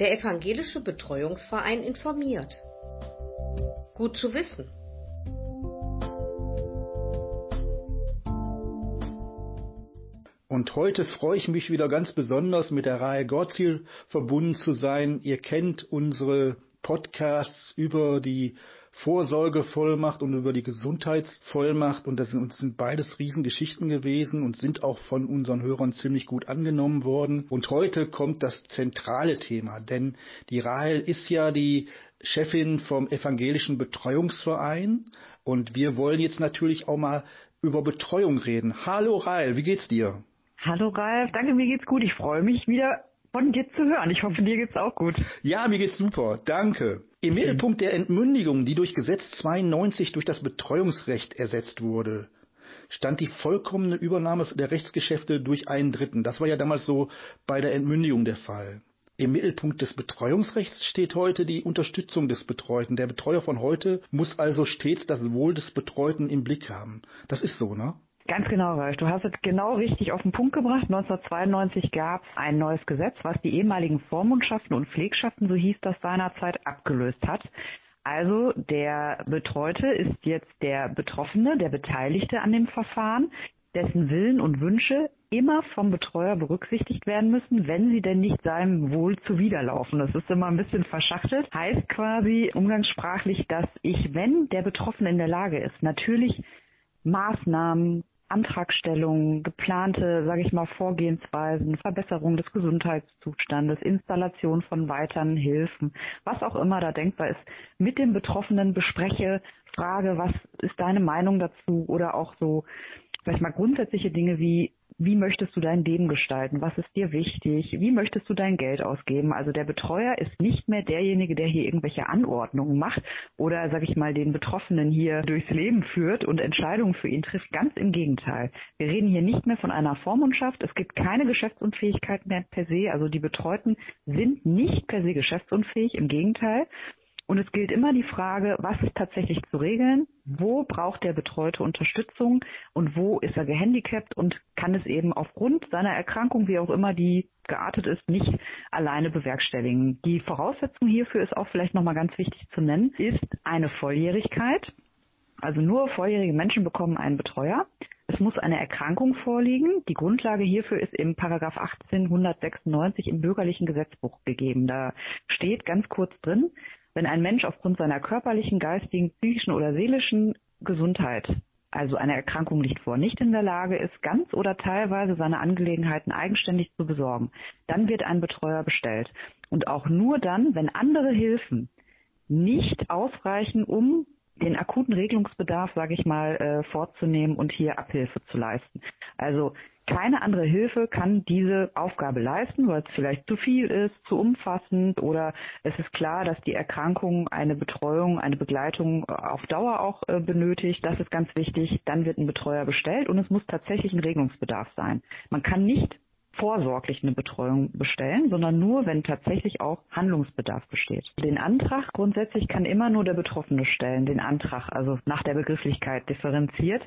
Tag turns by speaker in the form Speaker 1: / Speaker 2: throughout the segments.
Speaker 1: Der Evangelische Betreuungsverein informiert. Gut zu wissen.
Speaker 2: Und heute freue ich mich wieder ganz besonders mit der Reihe Gottziel verbunden zu sein. Ihr kennt unsere Podcasts über die Vorsorgevollmacht und über die Gesundheitsvollmacht. Und das sind, sind beides Riesengeschichten gewesen und sind auch von unseren Hörern ziemlich gut angenommen worden. Und heute kommt das zentrale Thema, denn die Rahel ist ja die Chefin vom Evangelischen Betreuungsverein. Und wir wollen jetzt natürlich auch mal über Betreuung reden. Hallo Rahel, wie geht's dir?
Speaker 3: Hallo Ralf, danke, mir geht's gut. Ich freue mich wieder von dir zu hören. Ich hoffe, dir geht's auch gut.
Speaker 2: Ja, mir geht's super. Danke. Im Mittelpunkt der Entmündigung, die durch Gesetz 92 durch das Betreuungsrecht ersetzt wurde, stand die vollkommene Übernahme der Rechtsgeschäfte durch einen Dritten. Das war ja damals so bei der Entmündigung der Fall. Im Mittelpunkt des Betreuungsrechts steht heute die Unterstützung des Betreuten. Der Betreuer von heute muss also stets das Wohl des Betreuten im Blick haben. Das ist so, ne?
Speaker 3: Ganz genau, Ralf. Du hast es genau richtig auf den Punkt gebracht. 1992 gab es ein neues Gesetz, was die ehemaligen Vormundschaften und Pflegschaften, so hieß das seinerzeit, abgelöst hat. Also der Betreute ist jetzt der Betroffene, der Beteiligte an dem Verfahren, dessen Willen und Wünsche immer vom Betreuer berücksichtigt werden müssen, wenn sie denn nicht seinem Wohl zuwiderlaufen. Das ist immer ein bisschen verschachtelt. Heißt quasi umgangssprachlich, dass ich, wenn der Betroffene in der Lage ist, natürlich Maßnahmen, Antragstellungen, geplante, sage ich mal, Vorgehensweisen, Verbesserung des Gesundheitszustandes, Installation von weiteren Hilfen, was auch immer da denkbar ist, mit dem Betroffenen bespreche, frage, was ist deine Meinung dazu oder auch so, sag ich mal, grundsätzliche Dinge wie wie möchtest du dein Leben gestalten? Was ist dir wichtig? Wie möchtest du dein Geld ausgeben? Also der Betreuer ist nicht mehr derjenige, der hier irgendwelche Anordnungen macht oder, sag ich mal, den Betroffenen hier durchs Leben führt und Entscheidungen für ihn trifft. Ganz im Gegenteil. Wir reden hier nicht mehr von einer Vormundschaft. Es gibt keine Geschäftsunfähigkeit mehr per se. Also die Betreuten sind nicht per se geschäftsunfähig. Im Gegenteil. Und es gilt immer die Frage, was ist tatsächlich zu regeln, wo braucht der Betreute Unterstützung und wo ist er gehandicapt und kann es eben aufgrund seiner Erkrankung, wie auch immer die geartet ist, nicht alleine bewerkstelligen. Die Voraussetzung hierfür ist auch vielleicht nochmal ganz wichtig zu nennen, ist eine Volljährigkeit. Also nur volljährige Menschen bekommen einen Betreuer. Es muss eine Erkrankung vorliegen. Die Grundlage hierfür ist im Paragraph 1896 im bürgerlichen Gesetzbuch gegeben. Da steht ganz kurz drin, wenn ein Mensch aufgrund seiner körperlichen, geistigen, psychischen oder seelischen Gesundheit, also eine Erkrankung liegt vor, nicht in der Lage ist, ganz oder teilweise seine Angelegenheiten eigenständig zu besorgen, dann wird ein Betreuer bestellt. Und auch nur dann, wenn andere Hilfen nicht ausreichen, um den akuten Regelungsbedarf, sage ich mal, äh, vorzunehmen und hier Abhilfe zu leisten. Also keine andere Hilfe kann diese Aufgabe leisten, weil es vielleicht zu viel ist, zu umfassend oder es ist klar, dass die Erkrankung eine Betreuung, eine Begleitung auf Dauer auch äh, benötigt. Das ist ganz wichtig. Dann wird ein Betreuer bestellt und es muss tatsächlich ein Regelungsbedarf sein. Man kann nicht vorsorglich eine Betreuung bestellen, sondern nur, wenn tatsächlich auch Handlungsbedarf besteht. Den Antrag grundsätzlich kann immer nur der Betroffene stellen, den Antrag, also nach der Begrifflichkeit differenziert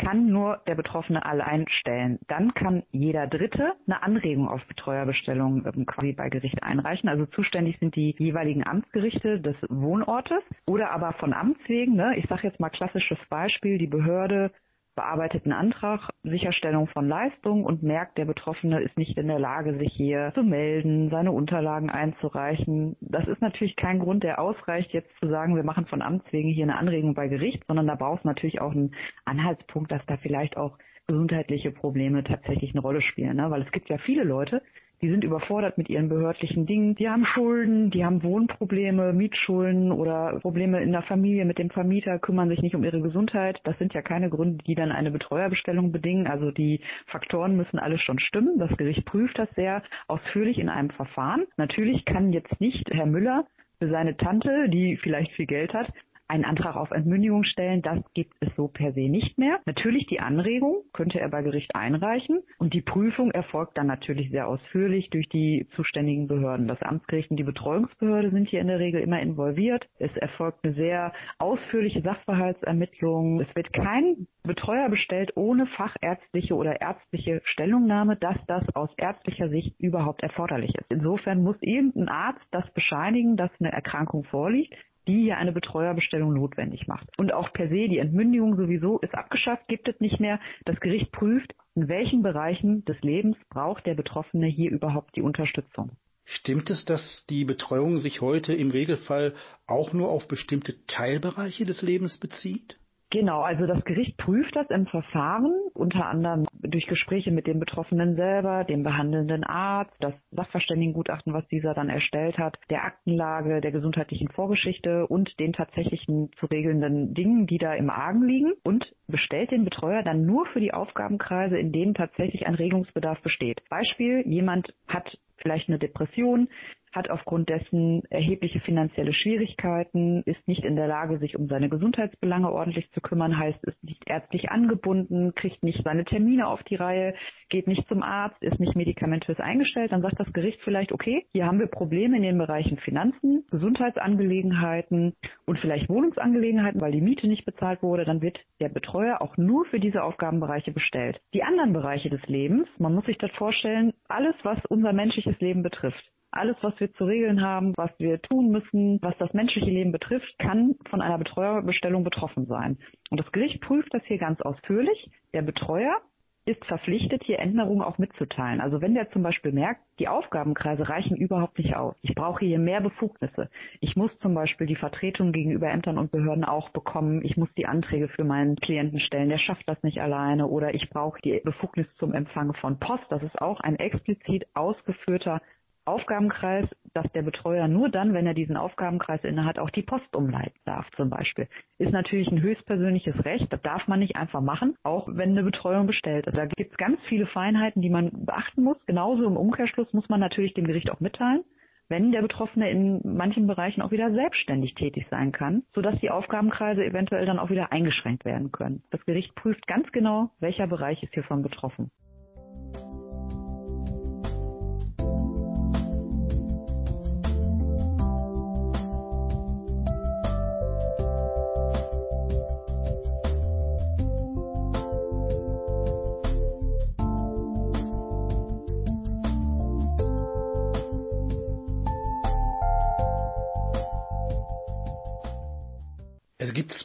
Speaker 3: kann nur der Betroffene allein stellen. Dann kann jeder Dritte eine Anregung auf Betreuerbestellung ähm, quasi bei Gericht einreichen. Also zuständig sind die jeweiligen Amtsgerichte des Wohnortes oder aber von Amts wegen. Ne? Ich sage jetzt mal klassisches Beispiel, die Behörde bearbeitet einen Antrag, Sicherstellung von Leistung und merkt, der Betroffene ist nicht in der Lage, sich hier zu melden, seine Unterlagen einzureichen. Das ist natürlich kein Grund, der ausreicht, jetzt zu sagen, wir machen von Amts wegen hier eine Anregung bei Gericht, sondern da braucht es natürlich auch einen Anhaltspunkt, dass da vielleicht auch gesundheitliche Probleme tatsächlich eine Rolle spielen. Ne? Weil es gibt ja viele Leute, die sind überfordert mit ihren behördlichen Dingen. Die haben Schulden, die haben Wohnprobleme, Mietschulden oder Probleme in der Familie mit dem Vermieter, kümmern sich nicht um ihre Gesundheit. Das sind ja keine Gründe, die dann eine Betreuerbestellung bedingen. Also die Faktoren müssen alles schon stimmen. Das Gericht prüft das sehr ausführlich in einem Verfahren. Natürlich kann jetzt nicht Herr Müller für seine Tante, die vielleicht viel Geld hat, einen Antrag auf Entmündigung stellen. Das gibt es so per se nicht mehr. Natürlich die Anregung könnte er bei Gericht einreichen und die Prüfung erfolgt dann natürlich sehr ausführlich durch die zuständigen Behörden. Das Amtsgericht und die Betreuungsbehörde sind hier in der Regel immer involviert. Es erfolgt eine sehr ausführliche Sachverhaltsermittlung. Es wird kein Betreuer bestellt ohne fachärztliche oder ärztliche Stellungnahme, dass das aus ärztlicher Sicht überhaupt erforderlich ist. Insofern muss irgendein Arzt das bescheinigen, dass eine Erkrankung vorliegt die hier eine Betreuerbestellung notwendig macht. Und auch per se die Entmündigung sowieso ist abgeschafft, gibt es nicht mehr. Das Gericht prüft, in welchen Bereichen des Lebens braucht der Betroffene hier überhaupt die Unterstützung.
Speaker 2: Stimmt es, dass die Betreuung sich heute im Regelfall auch nur auf bestimmte Teilbereiche des Lebens bezieht?
Speaker 3: Genau, also das Gericht prüft das im Verfahren, unter anderem durch Gespräche mit dem Betroffenen selber, dem behandelnden Arzt, das Sachverständigengutachten, was dieser dann erstellt hat, der Aktenlage, der gesundheitlichen Vorgeschichte und den tatsächlichen zu regelnden Dingen, die da im Argen liegen und bestellt den Betreuer dann nur für die Aufgabenkreise, in denen tatsächlich ein Regelungsbedarf besteht. Beispiel, jemand hat vielleicht eine Depression, hat aufgrund dessen erhebliche finanzielle Schwierigkeiten, ist nicht in der Lage, sich um seine Gesundheitsbelange ordentlich zu kümmern, heißt, ist nicht ärztlich angebunden, kriegt nicht seine Termine auf die Reihe, geht nicht zum Arzt, ist nicht medikamentös eingestellt, dann sagt das Gericht vielleicht, okay, hier haben wir Probleme in den Bereichen Finanzen, Gesundheitsangelegenheiten und vielleicht Wohnungsangelegenheiten, weil die Miete nicht bezahlt wurde, dann wird der Betreuer auch nur für diese Aufgabenbereiche bestellt. Die anderen Bereiche des Lebens, man muss sich das vorstellen, alles, was unser menschliches Leben betrifft, alles, was wir zu regeln haben, was wir tun müssen, was das menschliche Leben betrifft, kann von einer Betreuerbestellung betroffen sein. Und das Gericht prüft das hier ganz ausführlich. Der Betreuer ist verpflichtet, hier Änderungen auch mitzuteilen. Also wenn der zum Beispiel merkt, die Aufgabenkreise reichen überhaupt nicht aus. Ich brauche hier mehr Befugnisse. Ich muss zum Beispiel die Vertretung gegenüber Ämtern und Behörden auch bekommen. Ich muss die Anträge für meinen Klienten stellen. Der schafft das nicht alleine. Oder ich brauche die Befugnis zum Empfang von Post. Das ist auch ein explizit ausgeführter Aufgabenkreis, dass der Betreuer nur dann, wenn er diesen Aufgabenkreis innehat, auch die Post umleiten darf zum Beispiel. Ist natürlich ein höchstpersönliches Recht, das darf man nicht einfach machen, auch wenn eine Betreuung bestellt ist. Da gibt es ganz viele Feinheiten, die man beachten muss. Genauso im Umkehrschluss muss man natürlich dem Gericht auch mitteilen, wenn der Betroffene in manchen Bereichen auch wieder selbstständig tätig sein kann, sodass die Aufgabenkreise eventuell dann auch wieder eingeschränkt werden können. Das Gericht prüft ganz genau, welcher Bereich ist hiervon betroffen.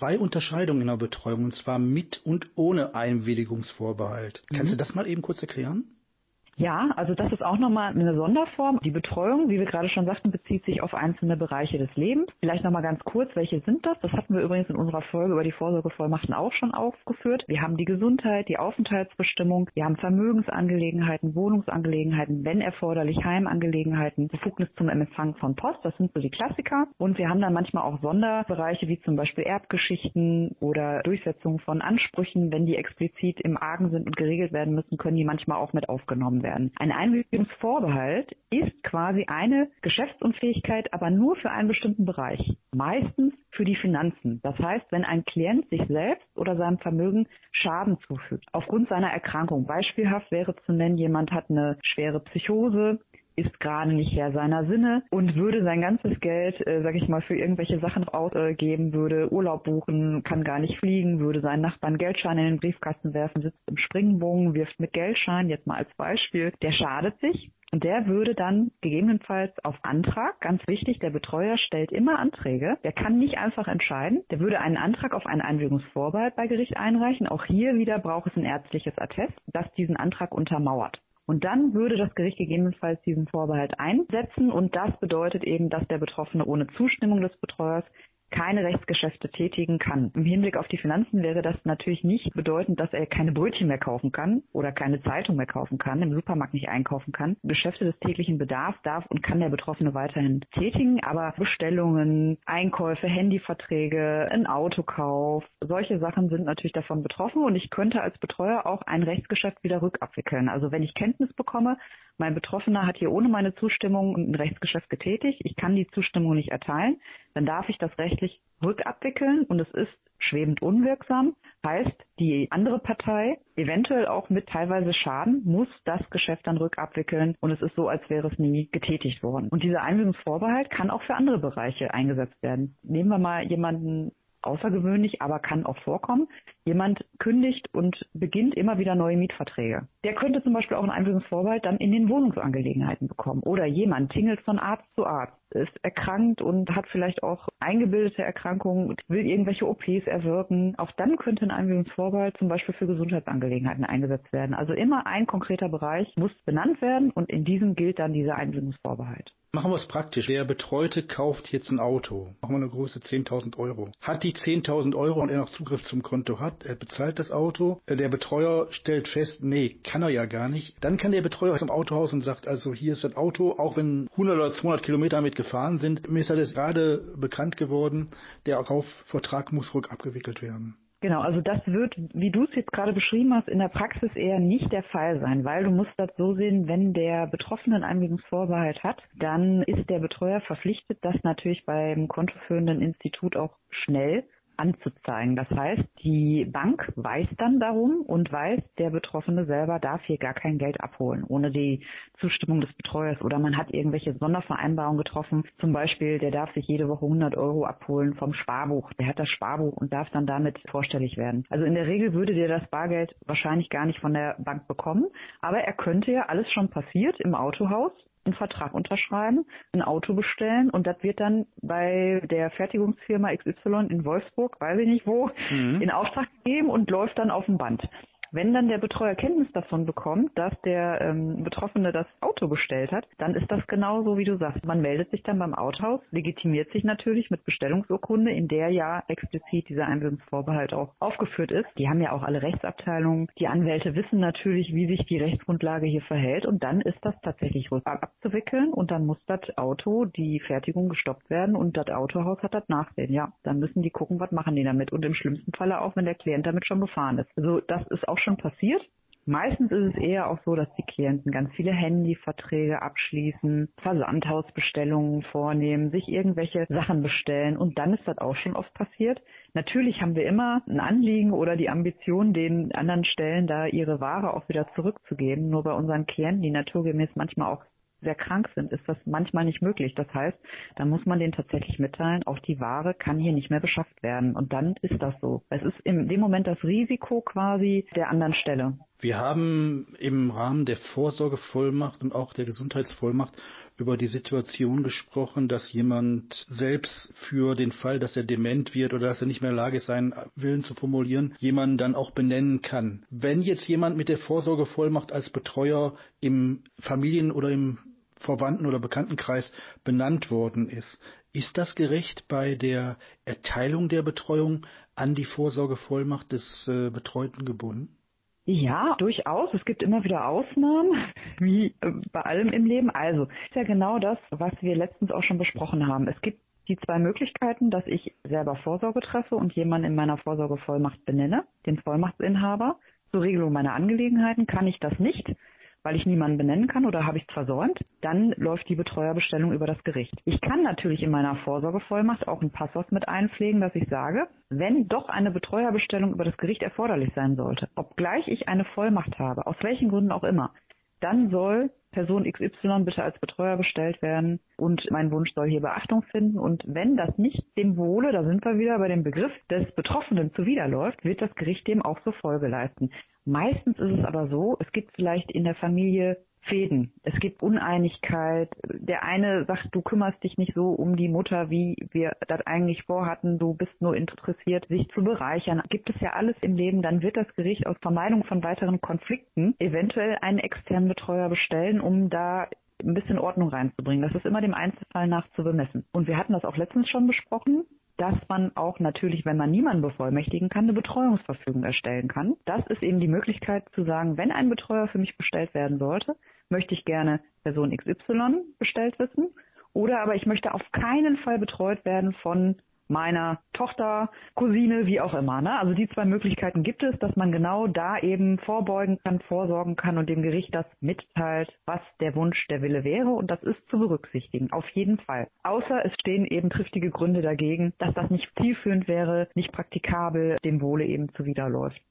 Speaker 2: Zwei Unterscheidungen in der Betreuung, und zwar mit und ohne Einwilligungsvorbehalt. Mhm. Kannst du das mal eben kurz erklären?
Speaker 3: Ja, also das ist auch nochmal eine Sonderform. Die Betreuung, wie wir gerade schon sagten, bezieht sich auf einzelne Bereiche des Lebens. Vielleicht nochmal ganz kurz, welche sind das? Das hatten wir übrigens in unserer Folge über die Vorsorgevollmachten auch schon aufgeführt. Wir haben die Gesundheit, die Aufenthaltsbestimmung, wir haben Vermögensangelegenheiten, Wohnungsangelegenheiten, wenn erforderlich Heimangelegenheiten, Befugnis zum Empfang von Post, das sind so die Klassiker. Und wir haben dann manchmal auch Sonderbereiche wie zum Beispiel Erbgeschichten oder Durchsetzung von Ansprüchen, wenn die explizit im Argen sind und geregelt werden müssen, können die manchmal auch mit aufgenommen werden werden. Ein Einwilligungsvorbehalt ist quasi eine Geschäftsunfähigkeit, aber nur für einen bestimmten Bereich. Meistens für die Finanzen. Das heißt, wenn ein Klient sich selbst oder seinem Vermögen Schaden zufügt, aufgrund seiner Erkrankung. Beispielhaft wäre zu nennen, jemand hat eine schwere Psychose, ist gerade nicht Herr seiner Sinne und würde sein ganzes Geld, äh, sag ich mal, für irgendwelche Sachen ausgeben, würde Urlaub buchen, kann gar nicht fliegen, würde seinen Nachbarn Geldscheine in den Briefkasten werfen, sitzt im Springbogen, wirft mit Geldscheinen, jetzt mal als Beispiel, der schadet sich. Und der würde dann gegebenenfalls auf Antrag, ganz wichtig, der Betreuer stellt immer Anträge, der kann nicht einfach entscheiden, der würde einen Antrag auf einen Einwilligungsvorbehalt bei Gericht einreichen. Auch hier wieder braucht es ein ärztliches Attest, das diesen Antrag untermauert. Und dann würde das Gericht gegebenenfalls diesen Vorbehalt einsetzen. Und das bedeutet eben, dass der Betroffene ohne Zustimmung des Betreuers keine Rechtsgeschäfte tätigen kann. Im Hinblick auf die Finanzen wäre das natürlich nicht bedeutend, dass er keine Brötchen mehr kaufen kann oder keine Zeitung mehr kaufen kann, im Supermarkt nicht einkaufen kann. Geschäfte des täglichen Bedarfs darf und kann der Betroffene weiterhin tätigen, aber Bestellungen, Einkäufe, Handyverträge, ein Autokauf, solche Sachen sind natürlich davon betroffen und ich könnte als Betreuer auch ein Rechtsgeschäft wieder rückabwickeln. Also wenn ich Kenntnis bekomme, mein Betroffener hat hier ohne meine Zustimmung ein Rechtsgeschäft getätigt, ich kann die Zustimmung nicht erteilen, dann darf ich das rechtlich rückabwickeln und es ist schwebend unwirksam, heißt, die andere Partei, eventuell auch mit teilweise Schaden, muss das Geschäft dann rückabwickeln und es ist so, als wäre es nie getätigt worden. Und dieser Einwilligungsvorbehalt kann auch für andere Bereiche eingesetzt werden. Nehmen wir mal jemanden außergewöhnlich, aber kann auch vorkommen. Jemand kündigt und beginnt immer wieder neue Mietverträge. Der könnte zum Beispiel auch einen Einwilligungsvorbehalt dann in den Wohnungsangelegenheiten bekommen. Oder jemand tingelt von Arzt zu Arzt, ist erkrankt und hat vielleicht auch eingebildete Erkrankungen, will irgendwelche OPs erwirken. Auch dann könnte ein Einwilligungsvorbehalt zum Beispiel für Gesundheitsangelegenheiten eingesetzt werden. Also immer ein konkreter Bereich muss benannt werden und in diesem gilt dann dieser Einwilligungsvorbehalt.
Speaker 2: Machen wir es praktisch. Der Betreute kauft jetzt ein Auto. Machen wir eine Größe 10.000 Euro. Hat die 10.000 Euro und er noch Zugriff zum Konto hat, er bezahlt das Auto. Der Betreuer stellt fest, nee, kann er ja gar nicht. Dann kann der Betreuer zum Autohaus und sagt, also hier ist das Auto, auch wenn 100 oder 200 Kilometer damit gefahren sind, mir ist das gerade bekannt geworden, der Kaufvertrag muss rückabgewickelt werden.
Speaker 3: Genau, also das wird, wie du es jetzt gerade beschrieben hast, in der Praxis eher nicht der Fall sein, weil du musst das so sehen, wenn der Betroffene einen Einwilligungsvorbehalt hat, dann ist der Betreuer verpflichtet, das natürlich beim kontoführenden Institut auch schnell anzuzeigen. Das heißt, die Bank weiß dann darum und weiß, der Betroffene selber darf hier gar kein Geld abholen, ohne die Zustimmung des Betreuers. Oder man hat irgendwelche Sondervereinbarungen getroffen. Zum Beispiel, der darf sich jede Woche 100 Euro abholen vom Sparbuch. Der hat das Sparbuch und darf dann damit vorstellig werden. Also in der Regel würde der das Bargeld wahrscheinlich gar nicht von der Bank bekommen. Aber er könnte ja alles schon passiert im Autohaus einen Vertrag unterschreiben, ein Auto bestellen und das wird dann bei der Fertigungsfirma XY in Wolfsburg, weiß ich nicht wo, mhm. in Auftrag gegeben und läuft dann auf dem Band. Wenn dann der Betreuer Kenntnis davon bekommt, dass der ähm, Betroffene das Auto bestellt hat, dann ist das genauso, wie du sagst. Man meldet sich dann beim Autohaus, legitimiert sich natürlich mit Bestellungsurkunde, in der ja explizit dieser Einwilligungsvorbehalt auch aufgeführt ist. Die haben ja auch alle Rechtsabteilungen. Die Anwälte wissen natürlich, wie sich die Rechtsgrundlage hier verhält und dann ist das tatsächlich abzuwickeln und dann muss das Auto, die Fertigung gestoppt werden und das Autohaus hat das Nachsehen. Ja, dann müssen die gucken, was machen die damit und im schlimmsten Falle auch, wenn der Klient damit schon befahren ist. Also das ist auch schon passiert. Meistens ist es eher auch so, dass die Klienten ganz viele Handyverträge abschließen, Versandhausbestellungen vornehmen, sich irgendwelche Sachen bestellen und dann ist das auch schon oft passiert. Natürlich haben wir immer ein Anliegen oder die Ambition, den anderen Stellen da ihre Ware auch wieder zurückzugeben. Nur bei unseren Klienten, die naturgemäß manchmal auch sehr krank sind, ist das manchmal nicht möglich. Das heißt, da muss man denen tatsächlich mitteilen, auch die Ware kann hier nicht mehr beschafft werden. Und dann ist das so. Es ist in dem Moment das Risiko quasi der anderen Stelle.
Speaker 2: Wir haben im Rahmen der Vorsorgevollmacht und auch der Gesundheitsvollmacht über die Situation gesprochen, dass jemand selbst für den Fall, dass er dement wird oder dass er nicht mehr in der Lage ist, seinen Willen zu formulieren, jemanden dann auch benennen kann. Wenn jetzt jemand mit der Vorsorgevollmacht als Betreuer im Familien- oder im Verwandten- oder Bekanntenkreis benannt worden ist. Ist das gerecht bei der Erteilung der Betreuung an die Vorsorgevollmacht des äh, Betreuten gebunden?
Speaker 3: Ja, durchaus. Es gibt immer wieder Ausnahmen, wie äh, bei allem im Leben. Also, ist ja genau das, was wir letztens auch schon besprochen haben. Es gibt die zwei Möglichkeiten, dass ich selber Vorsorge treffe und jemanden in meiner Vorsorgevollmacht benenne, den Vollmachtsinhaber. Zur Regelung meiner Angelegenheiten kann ich das nicht, weil ich niemanden benennen kann oder habe ich es versäumt, dann läuft die Betreuerbestellung über das Gericht. Ich kann natürlich in meiner Vorsorgevollmacht auch ein Passus mit einpflegen, dass ich sage, wenn doch eine Betreuerbestellung über das Gericht erforderlich sein sollte, obgleich ich eine Vollmacht habe, aus welchen Gründen auch immer, dann soll Person XY bitte als Betreuer bestellt werden und mein Wunsch soll hier Beachtung finden. Und wenn das nicht dem Wohle, da sind wir wieder bei dem Begriff des Betroffenen zuwiderläuft, wird das Gericht dem auch so Folge leisten. Meistens ist es aber so, es gibt vielleicht in der Familie Fäden. Es gibt Uneinigkeit. Der eine sagt, du kümmerst dich nicht so um die Mutter, wie wir das eigentlich vorhatten. Du bist nur interessiert, sich zu bereichern. Gibt es ja alles im Leben, dann wird das Gericht aus Vermeidung von weiteren Konflikten eventuell einen externen Betreuer bestellen, um da ein bisschen Ordnung reinzubringen. Das ist immer dem Einzelfall nach zu bemessen. Und wir hatten das auch letztens schon besprochen dass man auch natürlich, wenn man niemanden bevollmächtigen kann, eine Betreuungsverfügung erstellen kann. Das ist eben die Möglichkeit zu sagen, wenn ein Betreuer für mich bestellt werden sollte, möchte ich gerne Person XY bestellt wissen oder aber ich möchte auf keinen Fall betreut werden von meiner Tochter, Cousine, wie auch immer. Ne? Also die zwei Möglichkeiten gibt es, dass man genau da eben vorbeugen kann, vorsorgen kann und dem Gericht das mitteilt, was der Wunsch, der Wille wäre. Und das ist zu berücksichtigen, auf jeden Fall. Außer es stehen eben triftige Gründe dagegen, dass das nicht zielführend wäre, nicht praktikabel, dem Wohle eben zuwiderläuft.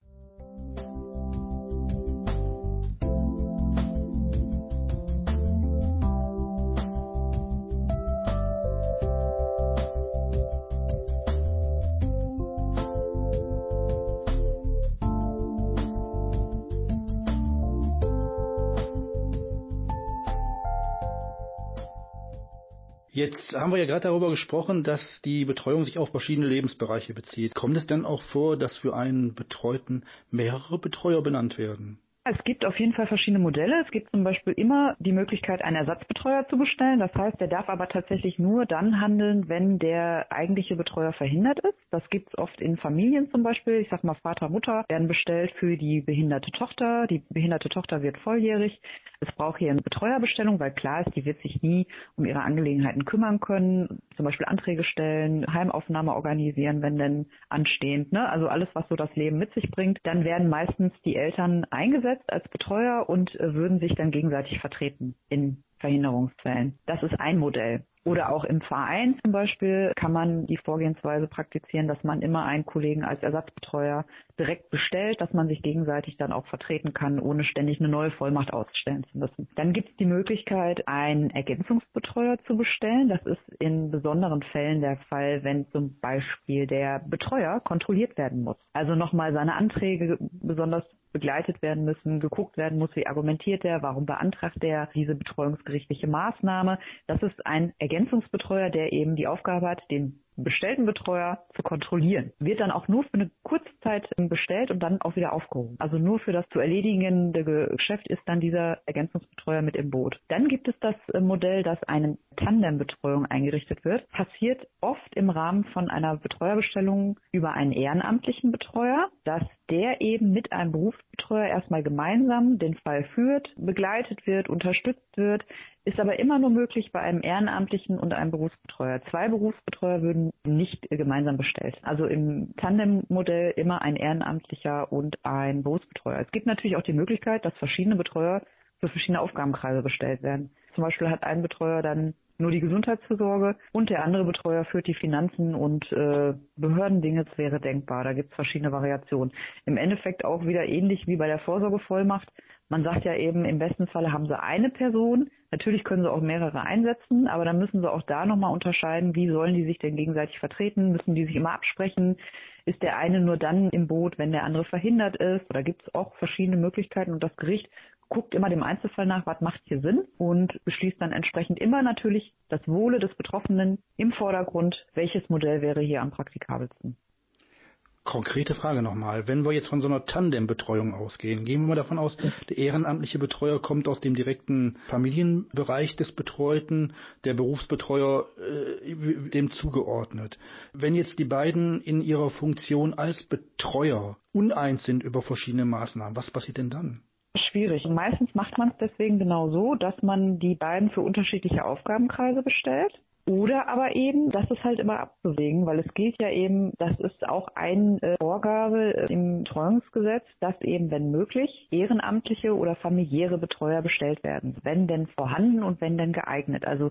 Speaker 2: Jetzt haben wir ja gerade darüber gesprochen, dass die Betreuung sich auf verschiedene Lebensbereiche bezieht. Kommt es denn auch vor, dass für einen Betreuten mehrere Betreuer benannt werden?
Speaker 3: Es gibt auf jeden Fall verschiedene Modelle. Es gibt zum Beispiel immer die Möglichkeit, einen Ersatzbetreuer zu bestellen. Das heißt, der darf aber tatsächlich nur dann handeln, wenn der eigentliche Betreuer verhindert ist. Das gibt es oft in Familien zum Beispiel. Ich sag mal, Vater, Mutter werden bestellt für die behinderte Tochter. Die behinderte Tochter wird volljährig. Es braucht hier eine Betreuerbestellung, weil klar ist, die wird sich nie um ihre Angelegenheiten kümmern können. Zum Beispiel Anträge stellen, Heimaufnahme organisieren, wenn denn anstehend. Ne? Also alles, was so das Leben mit sich bringt. Dann werden meistens die Eltern eingesetzt eingesetzt als Betreuer und äh, würden sich dann gegenseitig vertreten in Verhinderungsfällen. Das ist ein Modell. Oder auch im Verein zum Beispiel kann man die Vorgehensweise praktizieren, dass man immer einen Kollegen als Ersatzbetreuer direkt bestellt, dass man sich gegenseitig dann auch vertreten kann, ohne ständig eine neue Vollmacht ausstellen zu müssen. Dann gibt es die Möglichkeit, einen Ergänzungsbetreuer zu bestellen. Das ist in besonderen Fällen der Fall, wenn zum Beispiel der Betreuer kontrolliert werden muss. Also nochmal seine Anträge besonders begleitet werden müssen, geguckt werden muss, wie argumentiert er, warum beantragt er diese betreuungsgerichtliche Maßnahme. Das ist ein Ergänzungsbetreuer, der eben die Aufgabe hat, den bestellten Betreuer zu kontrollieren. Wird dann auch nur für eine kurze Zeit bestellt und dann auch wieder aufgehoben. Also nur für das zu erledigende Geschäft ist dann dieser Ergänzungsbetreuer mit im Boot. Dann gibt es das äh, Modell, dass eine Tandembetreuung eingerichtet wird. Passiert oft im Rahmen von einer Betreuerbestellung über einen ehrenamtlichen Betreuer, dass der eben mit einem Berufsbetreuer erstmal gemeinsam den Fall führt, begleitet wird, unterstützt wird, ist aber immer nur möglich bei einem Ehrenamtlichen und einem Berufsbetreuer. Zwei Berufsbetreuer würden nicht gemeinsam bestellt. Also im Tandem-Modell immer ein Ehrenamtlicher und ein Berufsbetreuer. Es gibt natürlich auch die Möglichkeit, dass verschiedene Betreuer für verschiedene Aufgabenkreise bestellt werden. Zum Beispiel hat ein Betreuer dann nur die Gesundheitsversorge und der andere Betreuer führt die Finanzen und äh, Behördendinge. Wäre denkbar. Da gibt es verschiedene Variationen. Im Endeffekt auch wieder ähnlich wie bei der Vorsorgevollmacht. Man sagt ja eben, im besten Falle haben sie eine Person. Natürlich können sie auch mehrere einsetzen, aber dann müssen sie auch da nochmal unterscheiden, wie sollen die sich denn gegenseitig vertreten? Müssen die sich immer absprechen? Ist der eine nur dann im Boot, wenn der andere verhindert ist? Oder gibt es auch verschiedene Möglichkeiten und das Gericht guckt immer dem Einzelfall nach, was macht hier Sinn und beschließt dann entsprechend immer natürlich das Wohle des Betroffenen im Vordergrund, welches Modell wäre hier am praktikabelsten.
Speaker 2: Konkrete Frage nochmal. Wenn wir jetzt von so einer Tandembetreuung ausgehen, gehen wir mal davon aus, der ehrenamtliche Betreuer kommt aus dem direkten Familienbereich des Betreuten, der Berufsbetreuer äh, dem zugeordnet. Wenn jetzt die beiden in ihrer Funktion als Betreuer uneins sind über verschiedene Maßnahmen, was passiert denn dann?
Speaker 3: Schwierig. Meistens macht man es deswegen genau so, dass man die beiden für unterschiedliche Aufgabenkreise bestellt. Oder aber eben, das ist halt immer abzuwägen, weil es gilt ja eben, das ist auch eine äh, Vorgabe äh, im Betreuungsgesetz, dass eben, wenn möglich, ehrenamtliche oder familiäre Betreuer bestellt werden, wenn denn vorhanden und wenn denn geeignet. Also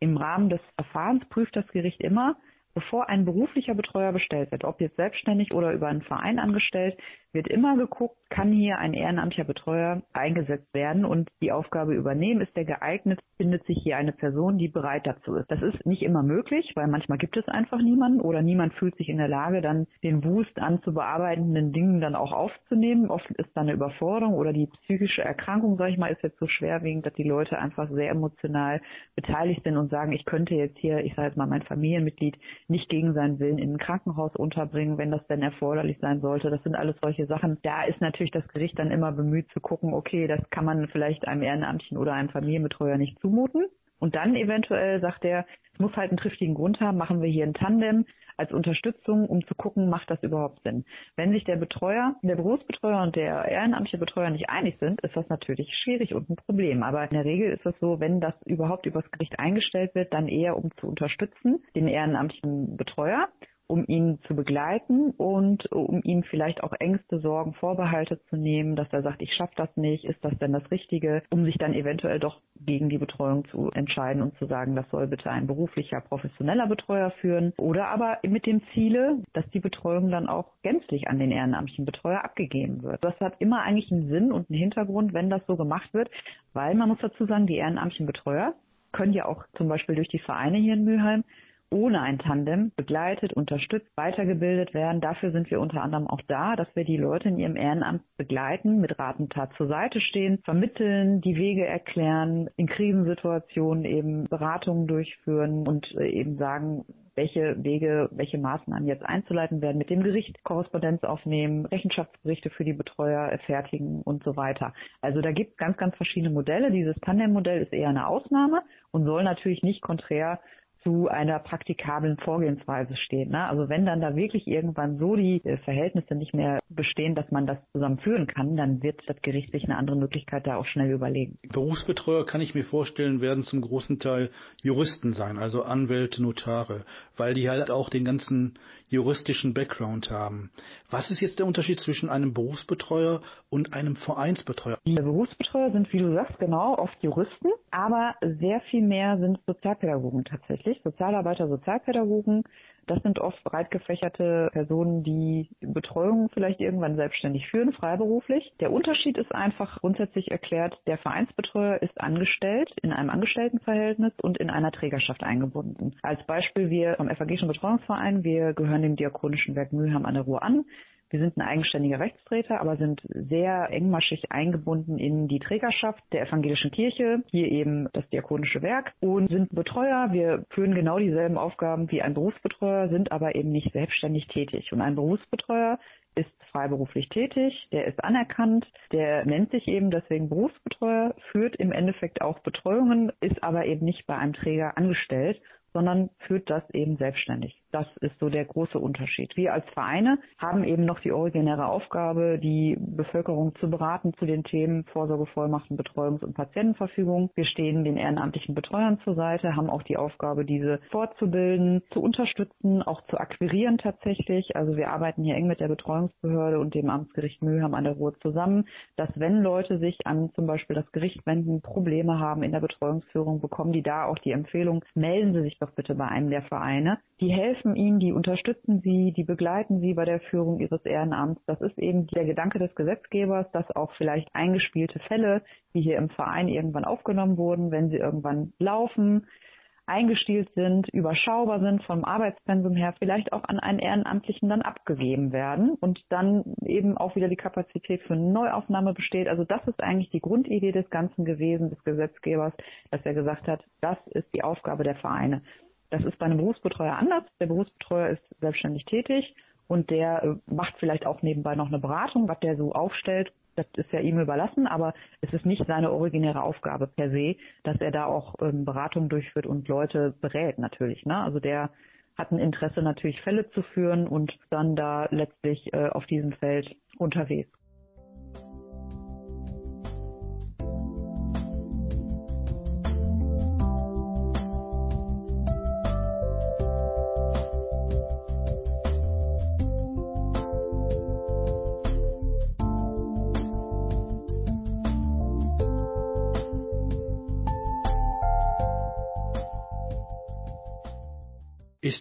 Speaker 3: im Rahmen des Verfahrens prüft das Gericht immer, bevor ein beruflicher Betreuer bestellt wird, ob jetzt selbstständig oder über einen Verein angestellt, wird immer geguckt, kann hier ein ehrenamtlicher Betreuer eingesetzt werden und die Aufgabe übernehmen. Ist der geeignet? Findet sich hier eine Person, die bereit dazu ist? Das ist nicht immer möglich, weil manchmal gibt es einfach niemanden oder niemand fühlt sich in der Lage, dann den Wust an zu bearbeitenden Dingen dann auch aufzunehmen. Oft ist da eine Überforderung oder die psychische Erkrankung, sage ich mal, ist jetzt so schwerwiegend, dass die Leute einfach sehr emotional beteiligt sind und sagen, ich könnte jetzt hier, ich sage jetzt mal, mein Familienmitglied nicht gegen seinen Willen in ein Krankenhaus unterbringen, wenn das denn erforderlich sein sollte. Das sind alles solche Sachen. Da ist natürlich das Gericht dann immer bemüht zu gucken, okay, das kann man vielleicht einem Ehrenamtlichen oder einem Familienbetreuer nicht zumuten. Und dann eventuell sagt er, es muss halt einen triftigen Grund haben, machen wir hier ein Tandem als Unterstützung, um zu gucken, macht das überhaupt Sinn. Wenn sich der Betreuer, der Berufsbetreuer und der ehrenamtliche Betreuer nicht einig sind, ist das natürlich schwierig und ein Problem. Aber in der Regel ist es so, wenn das überhaupt übers Gericht eingestellt wird, dann eher um zu unterstützen, den ehrenamtlichen Betreuer um ihn zu begleiten und um ihm vielleicht auch Ängste, Sorgen, Vorbehalte zu nehmen, dass er sagt, ich schaffe das nicht, ist das denn das Richtige, um sich dann eventuell doch gegen die Betreuung zu entscheiden und zu sagen, das soll bitte ein beruflicher, professioneller Betreuer führen oder aber mit dem Ziele, dass die Betreuung dann auch gänzlich an den ehrenamtlichen Betreuer abgegeben wird. Das hat immer eigentlich einen Sinn und einen Hintergrund, wenn das so gemacht wird, weil man muss dazu sagen, die ehrenamtlichen Betreuer können ja auch zum Beispiel durch die Vereine hier in Mülheim ohne ein Tandem begleitet, unterstützt, weitergebildet werden. Dafür sind wir unter anderem auch da, dass wir die Leute in ihrem Ehrenamt begleiten, mit Rat und Tat zur Seite stehen, vermitteln, die Wege erklären, in Krisensituationen eben Beratungen durchführen und äh, eben sagen, welche Wege, welche Maßnahmen jetzt einzuleiten werden, mit dem Gericht Korrespondenz aufnehmen, Rechenschaftsberichte für die Betreuer fertigen und so weiter. Also da gibt es ganz, ganz verschiedene Modelle. Dieses Tandem-Modell ist eher eine Ausnahme und soll natürlich nicht konträr zu einer praktikablen Vorgehensweise steht. Ne? Also wenn dann da wirklich irgendwann so die äh, Verhältnisse nicht mehr bestehen, dass man das zusammen führen kann, dann wird das Gericht sich eine andere Möglichkeit da auch schnell überlegen.
Speaker 2: Berufsbetreuer kann ich mir vorstellen, werden zum großen Teil Juristen sein, also Anwälte, Notare, weil die halt auch den ganzen juristischen Background haben. Was ist jetzt der Unterschied zwischen einem Berufsbetreuer und einem Vereinsbetreuer?
Speaker 3: Die Berufsbetreuer sind, wie du sagst, genau oft Juristen, aber sehr viel mehr sind Sozialpädagogen tatsächlich. Sozialarbeiter, Sozialpädagogen, das sind oft breit gefächerte Personen, die Betreuung vielleicht irgendwann selbstständig führen, freiberuflich. Der Unterschied ist einfach grundsätzlich erklärt, der Vereinsbetreuer ist angestellt in einem Angestelltenverhältnis und in einer Trägerschaft eingebunden. Als Beispiel wir vom Evangelischen Betreuungsverein, wir gehören dem Diakonischen Werk Mülheim an der Ruhr an. Wir sind ein eigenständiger Rechtsträger, aber sind sehr engmaschig eingebunden in die Trägerschaft der evangelischen Kirche, hier eben das diakonische Werk und sind Betreuer. Wir führen genau dieselben Aufgaben wie ein Berufsbetreuer, sind aber eben nicht selbstständig tätig. Und ein Berufsbetreuer ist freiberuflich tätig, der ist anerkannt, der nennt sich eben deswegen Berufsbetreuer, führt im Endeffekt auch Betreuungen, ist aber eben nicht bei einem Träger angestellt sondern führt das eben selbstständig. Das ist so der große Unterschied. Wir als Vereine haben eben noch die originäre Aufgabe, die Bevölkerung zu beraten zu den Themen Vorsorgevollmachten, Betreuungs- und Patientenverfügung. Wir stehen den ehrenamtlichen Betreuern zur Seite, haben auch die Aufgabe, diese fortzubilden, zu unterstützen, auch zu akquirieren tatsächlich. Also wir arbeiten hier eng mit der Betreuungsbehörde und dem Amtsgericht Mülheim an der Ruhr zusammen, dass wenn Leute sich an zum Beispiel das Gericht wenden, Probleme haben in der Betreuungsführung, bekommen die da auch die Empfehlung, melden Sie sich doch bitte bei einem der Vereine. Die helfen ihnen, die unterstützen sie, die begleiten sie bei der Führung ihres Ehrenamts. Das ist eben der Gedanke des Gesetzgebers, dass auch vielleicht eingespielte Fälle, die hier im Verein irgendwann aufgenommen wurden, wenn sie irgendwann laufen, eingestielt sind, überschaubar sind vom Arbeitspensum her, vielleicht auch an einen Ehrenamtlichen dann abgegeben werden und dann eben auch wieder die Kapazität für eine Neuaufnahme besteht. Also das ist eigentlich die Grundidee des Ganzen gewesen, des Gesetzgebers, dass er gesagt hat, das ist die Aufgabe der Vereine. Das ist bei einem Berufsbetreuer anders. Der Berufsbetreuer ist selbstständig tätig und der äh, macht vielleicht auch nebenbei noch eine Beratung, was der so aufstellt, das ist ja ihm überlassen, aber es ist nicht seine originäre Aufgabe per se, dass er da auch ähm, Beratungen durchführt und Leute berät natürlich. Ne? Also der hat ein Interesse natürlich Fälle zu führen und dann da letztlich äh, auf diesem Feld unterwegs.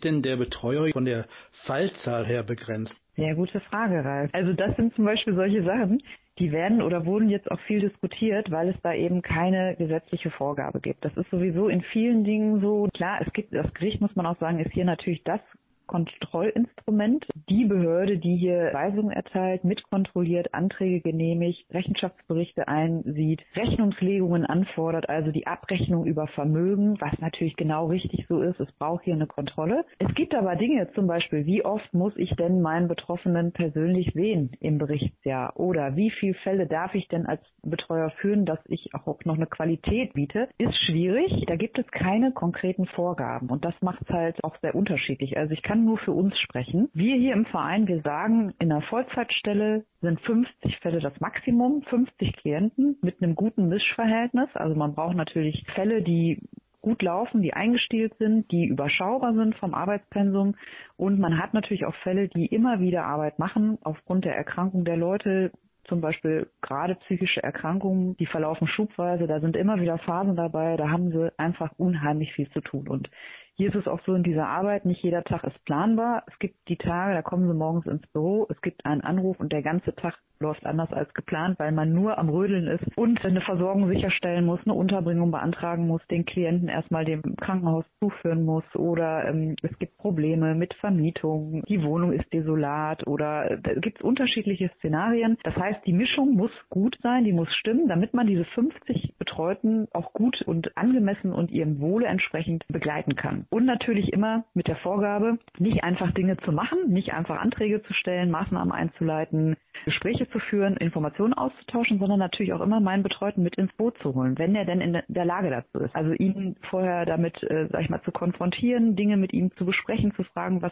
Speaker 2: Denn der Betreuer von der Fallzahl her begrenzt?
Speaker 3: Sehr gute Frage, Ralf. Also das sind zum Beispiel solche Sachen, die werden oder wurden jetzt auch viel diskutiert, weil es da eben keine gesetzliche Vorgabe gibt. Das ist sowieso in vielen Dingen so. Klar, es gibt, das Gericht muss man auch sagen, ist hier natürlich das Kontrollinstrument. Die Behörde, die hier Weisungen erteilt, mitkontrolliert, Anträge genehmigt, Rechenschaftsberichte einsieht, Rechnungslegungen anfordert, also die Abrechnung über Vermögen, was natürlich genau richtig so ist. Es braucht hier eine Kontrolle. Es gibt aber Dinge, zum Beispiel, wie oft muss ich denn meinen Betroffenen persönlich sehen im Berichtsjahr? Oder wie viele Fälle darf ich denn als Betreuer führen, dass ich auch noch eine Qualität biete? Ist schwierig. Da gibt es keine konkreten Vorgaben. Und das macht es halt auch sehr unterschiedlich. Also ich kann nur für uns sprechen. Wir hier im Verein, wir sagen, in einer Vollzeitstelle sind 50 Fälle das Maximum, 50 Klienten mit einem guten Mischverhältnis. Also man braucht natürlich Fälle, die gut laufen, die eingestielt sind, die überschaubar sind vom Arbeitspensum. Und man hat natürlich auch Fälle, die immer wieder Arbeit machen aufgrund der Erkrankung der Leute. Zum Beispiel gerade psychische Erkrankungen, die verlaufen schubweise, da sind immer wieder Phasen dabei, da haben sie einfach unheimlich viel zu tun. Und hier ist es auch so in dieser Arbeit, nicht jeder Tag ist planbar. Es gibt die Tage, da kommen sie morgens ins Büro, es gibt einen Anruf und der ganze Tag läuft anders als geplant, weil man nur am Rödeln ist und eine Versorgung sicherstellen muss, eine Unterbringung beantragen muss, den Klienten erstmal dem Krankenhaus zuführen muss oder ähm, es gibt Probleme mit Vermietung, die Wohnung ist desolat oder äh, da gibt es unterschiedliche Szenarien. Das heißt, die Mischung muss gut sein, die muss stimmen, damit man diese 50 Betreuten auch gut und angemessen und ihrem Wohle entsprechend begleiten kann. Und natürlich immer mit der Vorgabe, nicht einfach Dinge zu machen, nicht einfach Anträge zu stellen, Maßnahmen einzuleiten, Gespräche zu führen, Informationen auszutauschen, sondern natürlich auch immer meinen Betreuten mit ins Boot zu holen, wenn er denn in der Lage dazu ist. Also ihn vorher damit, äh, sag ich mal, zu konfrontieren, Dinge mit ihm zu besprechen, zu fragen, was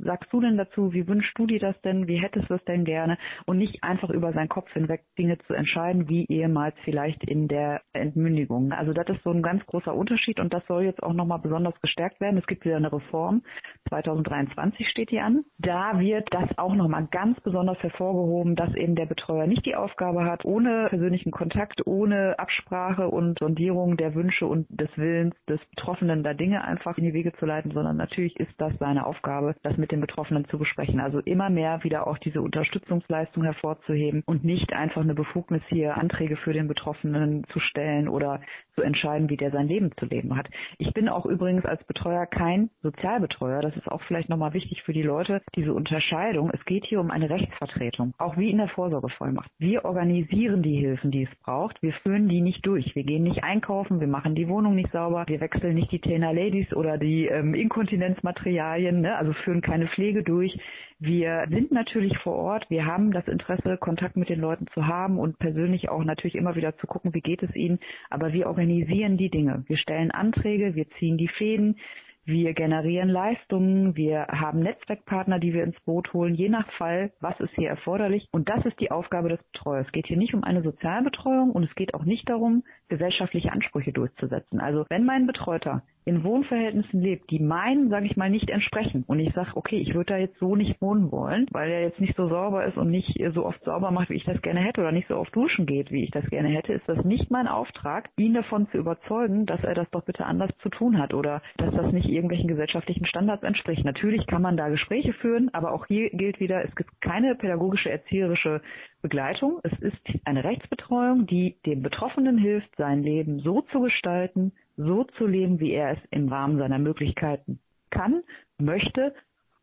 Speaker 3: sagst du denn dazu, wie wünschst du dir das denn, wie hättest du es denn gerne und nicht einfach über seinen Kopf hinweg Dinge zu entscheiden, wie ehemals vielleicht in der Entmündigung. Also das ist so ein ganz großer Unterschied und das soll jetzt auch nochmal besonders gestärkt werden. Es gibt wieder eine Reform, 2023 steht die an. Da wird das auch nochmal ganz besonders hervorgehoben, dass eben der Betreuer nicht die Aufgabe hat, ohne persönlichen Kontakt, ohne Absprache und Sondierung der Wünsche und des Willens des Betroffenen da Dinge einfach in die Wege zu leiten, sondern natürlich ist das seine Aufgabe, das mit den Betroffenen zu besprechen. Also immer mehr wieder auch diese Unterstützungsleistung hervorzuheben und nicht einfach eine Befugnis hier Anträge für den Betroffenen zu stellen oder zu entscheiden, wie der sein Leben zu leben hat. Ich bin auch übrigens als Betreuer kein Sozialbetreuer. Das ist auch vielleicht nochmal wichtig für die Leute, diese Unterscheidung. Es geht hier um eine Rechtsvertretung, auch wie in der Vorsorgevollmacht. Wir organisieren die Hilfen, die es braucht. Wir führen die nicht durch. Wir gehen nicht einkaufen, wir machen die Wohnung nicht sauber, wir wechseln nicht die Tainer Ladies oder die ähm, Inkontinenzmaterialien, ne? also führen keine Pflege durch. Wir sind natürlich vor Ort. Wir haben das Interesse, Kontakt mit den Leuten zu haben und persönlich auch natürlich immer wieder zu gucken, wie geht es ihnen. Aber wir organisieren die Dinge. Wir stellen Anträge, wir ziehen die Fäden. Wir generieren Leistungen, wir haben Netzwerkpartner, die wir ins Boot holen, je nach Fall, was ist hier erforderlich. Und das ist die Aufgabe des Betreuers. Es geht hier nicht um eine Sozialbetreuung und es geht auch nicht darum, gesellschaftliche Ansprüche durchzusetzen. Also wenn mein Betreuter in Wohnverhältnissen lebt, die meinen, sage ich mal, nicht entsprechen. Und ich sage, okay, ich würde da jetzt so nicht wohnen wollen, weil er jetzt nicht so sauber ist und nicht so oft sauber macht, wie ich das gerne hätte, oder nicht so oft duschen geht, wie ich das gerne hätte, ist das nicht mein Auftrag, ihn davon zu überzeugen, dass er das doch bitte anders zu tun hat oder dass das nicht irgendwelchen gesellschaftlichen Standards entspricht. Natürlich kann man da Gespräche führen, aber auch hier gilt wieder, es gibt keine pädagogische, erzieherische Begleitung. Es ist eine Rechtsbetreuung, die dem Betroffenen hilft, sein Leben so zu gestalten, so zu leben, wie er es im Rahmen seiner Möglichkeiten kann, möchte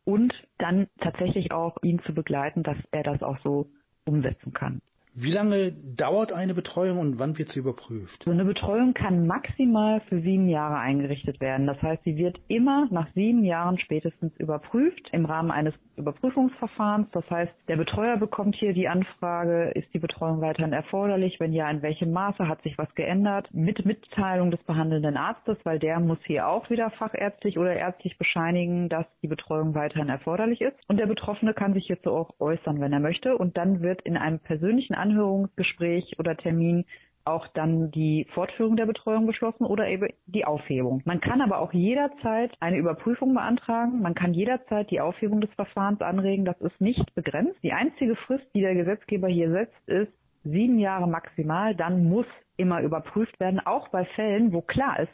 Speaker 3: und dann tatsächlich auch ihn zu begleiten, dass er das auch so umsetzen kann.
Speaker 2: Wie lange dauert eine Betreuung und wann wird sie überprüft?
Speaker 3: Eine Betreuung kann maximal für sieben Jahre eingerichtet werden. Das heißt, sie wird immer nach sieben Jahren spätestens überprüft im Rahmen eines Überprüfungsverfahrens. Das heißt, der Betreuer bekommt hier die Anfrage, ist die Betreuung weiterhin erforderlich? Wenn ja, in welchem Maße hat sich was geändert? Mit Mitteilung des behandelnden Arztes, weil der muss hier auch wieder fachärztlich oder ärztlich bescheinigen, dass die Betreuung weiterhin erforderlich ist. Und der Betroffene kann sich hierzu auch äußern, wenn er möchte. Und dann wird in einem persönlichen Anhörungsgespräch oder Termin auch dann die Fortführung der Betreuung beschlossen oder eben die Aufhebung. Man kann aber auch jederzeit eine Überprüfung beantragen. Man kann jederzeit die Aufhebung des Verfahrens anregen. Das ist nicht begrenzt. Die einzige Frist, die der Gesetzgeber hier setzt, ist sieben Jahre maximal. Dann muss immer überprüft werden, auch bei Fällen, wo klar ist,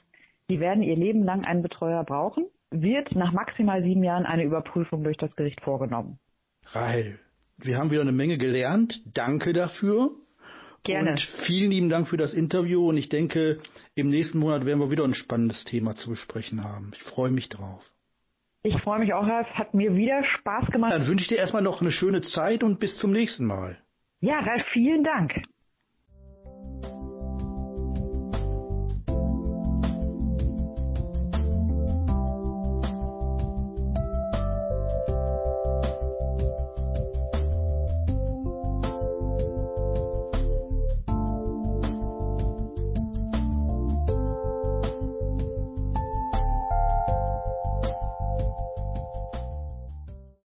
Speaker 3: die werden ihr Leben lang einen Betreuer brauchen, wird nach maximal sieben Jahren eine Überprüfung durch das Gericht vorgenommen.
Speaker 2: Rahel, wir haben wieder eine Menge gelernt. Danke dafür.
Speaker 3: Gerne.
Speaker 2: Und vielen lieben Dank für das Interview und ich denke, im nächsten Monat werden wir wieder ein spannendes Thema zu besprechen haben. Ich freue mich drauf.
Speaker 3: Ich freue mich auch, Ralf. Hat mir wieder Spaß gemacht.
Speaker 2: Dann wünsche ich dir erstmal noch eine schöne Zeit und bis zum nächsten Mal.
Speaker 3: Ja, Ralf, vielen Dank.